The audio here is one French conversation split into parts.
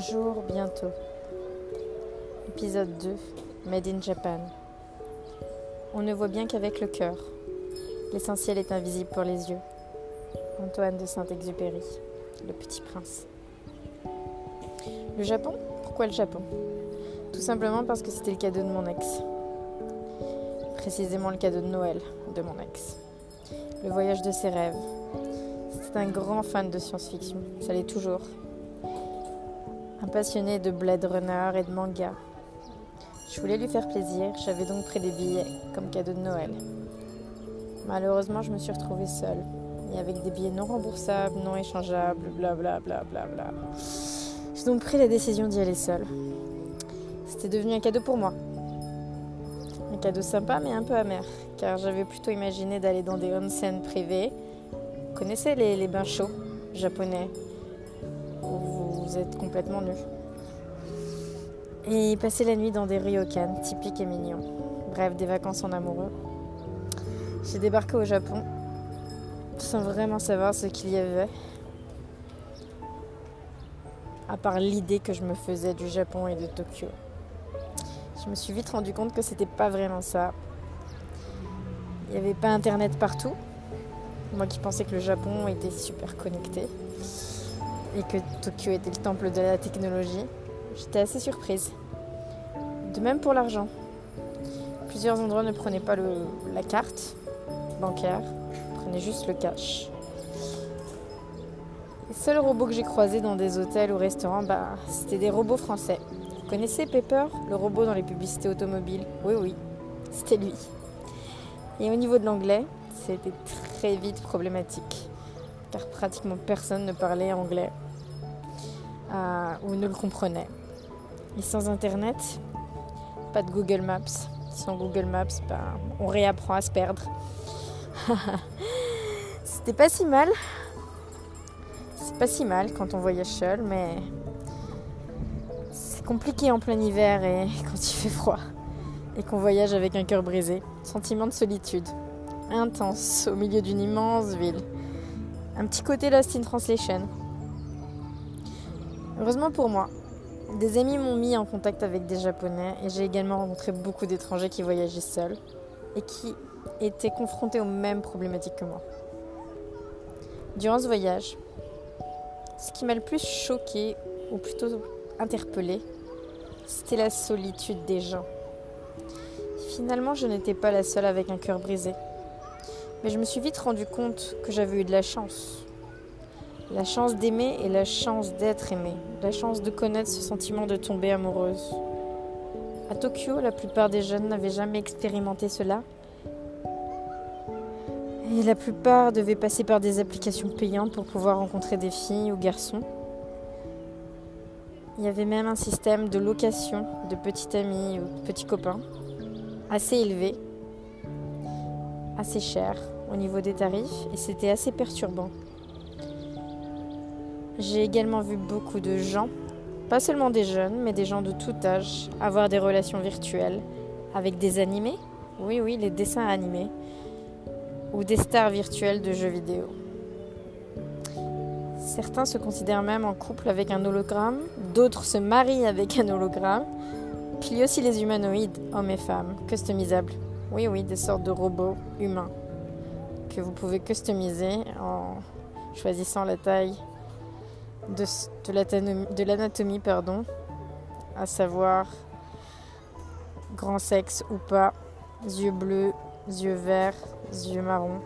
jour, bientôt. Épisode 2. Made in Japan. On ne voit bien qu'avec le cœur. L'essentiel est invisible pour les yeux. Antoine de Saint-Exupéry, le petit prince. Le Japon? Pourquoi le Japon? Tout simplement parce que c'était le cadeau de mon ex. Précisément le cadeau de Noël de mon ex. Le voyage de ses rêves. C'est un grand fan de science-fiction, ça l'est toujours. Un passionné de Blade Runner et de manga. Je voulais lui faire plaisir, j'avais donc pris des billets comme cadeau de Noël. Malheureusement, je me suis retrouvée seule et avec des billets non remboursables, non échangeables, blablabla. Bla, bla, bla, J'ai donc pris la décision d'y aller seule. C'était devenu un cadeau pour moi. Un cadeau sympa mais un peu amer, car j'avais plutôt imaginé d'aller dans des onsen privés. Vous connaissez les, les bains chauds japonais? Vous êtes complètement nu. Et passer la nuit dans des ryokan typiques et mignons. Bref, des vacances en amoureux. J'ai débarqué au Japon sans vraiment savoir ce qu'il y avait. À part l'idée que je me faisais du Japon et de Tokyo. Je me suis vite rendu compte que c'était pas vraiment ça. Il n'y avait pas internet partout. Moi qui pensais que le Japon était super connecté et que Tokyo était le temple de la technologie, j'étais assez surprise. De même pour l'argent. Plusieurs endroits ne prenaient pas la carte bancaire, prenaient juste le cash. Les seuls robots que j'ai croisés dans des hôtels ou restaurants, bah, c'était des robots français. Vous connaissez Pepper, le robot dans les publicités automobiles? Oui, oui, c'était lui. Et au niveau de l'anglais, c'était très vite problématique, car pratiquement personne ne parlait anglais euh, ou ne le comprenait. Et sans Internet, pas de Google Maps. Sans Google Maps, ben, on réapprend à se perdre. C'était pas si mal. C'est pas si mal quand on voyage seul, mais c'est compliqué en plein hiver et quand il fait froid. Et qu'on voyage avec un cœur brisé. Sentiment de solitude. Intense au milieu d'une immense ville. Un petit côté Lost in Translation. Heureusement pour moi, des amis m'ont mis en contact avec des Japonais et j'ai également rencontré beaucoup d'étrangers qui voyageaient seuls et qui étaient confrontés aux mêmes problématiques que moi. Durant ce voyage, ce qui m'a le plus choqué, ou plutôt interpellé, c'était la solitude des gens. Finalement, je n'étais pas la seule avec un cœur brisé. Mais je me suis vite rendu compte que j'avais eu de la chance. La chance d'aimer et la chance d'être aimée. La chance de connaître ce sentiment de tomber amoureuse. À Tokyo, la plupart des jeunes n'avaient jamais expérimenté cela. Et la plupart devaient passer par des applications payantes pour pouvoir rencontrer des filles ou garçons. Il y avait même un système de location de petits amis ou petits copains assez élevé, assez cher au niveau des tarifs et c'était assez perturbant. J'ai également vu beaucoup de gens, pas seulement des jeunes, mais des gens de tout âge, avoir des relations virtuelles avec des animés. Oui, oui, les dessins animés. Ou des stars virtuelles de jeux vidéo. Certains se considèrent même en couple avec un hologramme, d'autres se marient avec un hologramme. Puis aussi les humanoïdes, hommes et femmes, customisables. Oui, oui, des sortes de robots humains que vous pouvez customiser en choisissant la taille de, l'anatomie, pardon, à savoir grand sexe ou pas, yeux bleus, yeux verts, yeux marrons.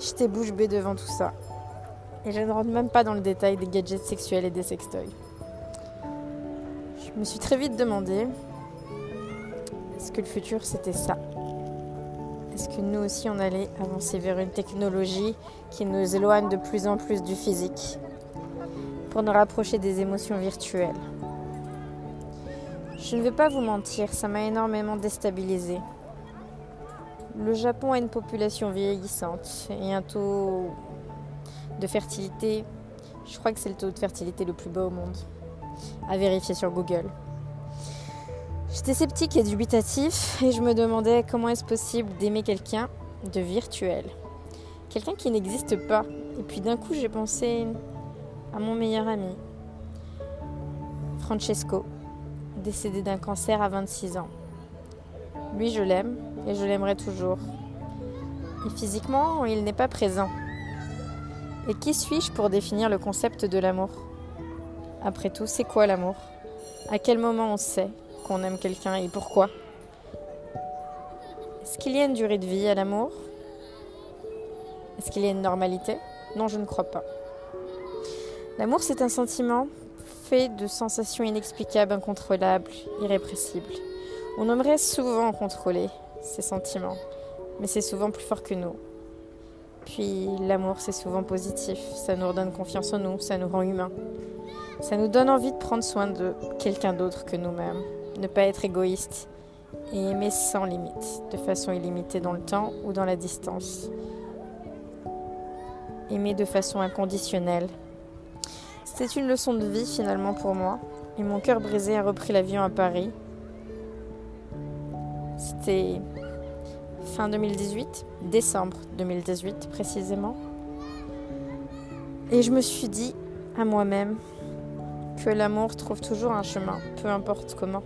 J'étais bouche bée devant tout ça. Et je ne rentre même pas dans le détail des gadgets sexuels et des sextoys. Je me suis très vite demandé est-ce que le futur c'était ça? Est-ce que nous aussi on allait avancer vers une technologie qui nous éloigne de plus en plus du physique pour nous rapprocher des émotions virtuelles? Je ne vais pas vous mentir, ça m'a énormément déstabilisé. Le Japon a une population vieillissante et un taux de fertilité, je crois que c'est le taux de fertilité le plus bas au monde, à vérifier sur Google. J'étais sceptique et dubitatif et je me demandais comment est-ce possible d'aimer quelqu'un de virtuel. Quelqu'un qui n'existe pas. Et puis d'un coup j'ai pensé à mon meilleur ami. Francesco, décédé d'un cancer à 26 ans. Lui, je l'aime et je l'aimerai toujours. Et physiquement, il n'est pas présent. Et qui suis-je pour définir le concept de l'amour? Après tout, c'est quoi l'amour? À quel moment on sait? Qu'on aime quelqu'un et pourquoi Est-ce qu'il y a une durée de vie à l'amour Est-ce qu'il y a une normalité Non, je ne crois pas. L'amour, c'est un sentiment fait de sensations inexplicables, incontrôlables, irrépressibles. On aimerait souvent contrôler ces sentiments, mais c'est souvent plus fort que nous. Puis l'amour, c'est souvent positif, ça nous redonne confiance en nous, ça nous rend humains. Ça nous donne envie de prendre soin de quelqu'un d'autre que nous-mêmes, ne pas être égoïste et aimer sans limite, de façon illimitée dans le temps ou dans la distance. Aimer de façon inconditionnelle. C'était une leçon de vie finalement pour moi, et mon cœur brisé a repris l'avion à Paris. C'était fin 2018, décembre 2018 précisément. Et je me suis dit à moi-même que l'amour trouve toujours un chemin, peu importe comment.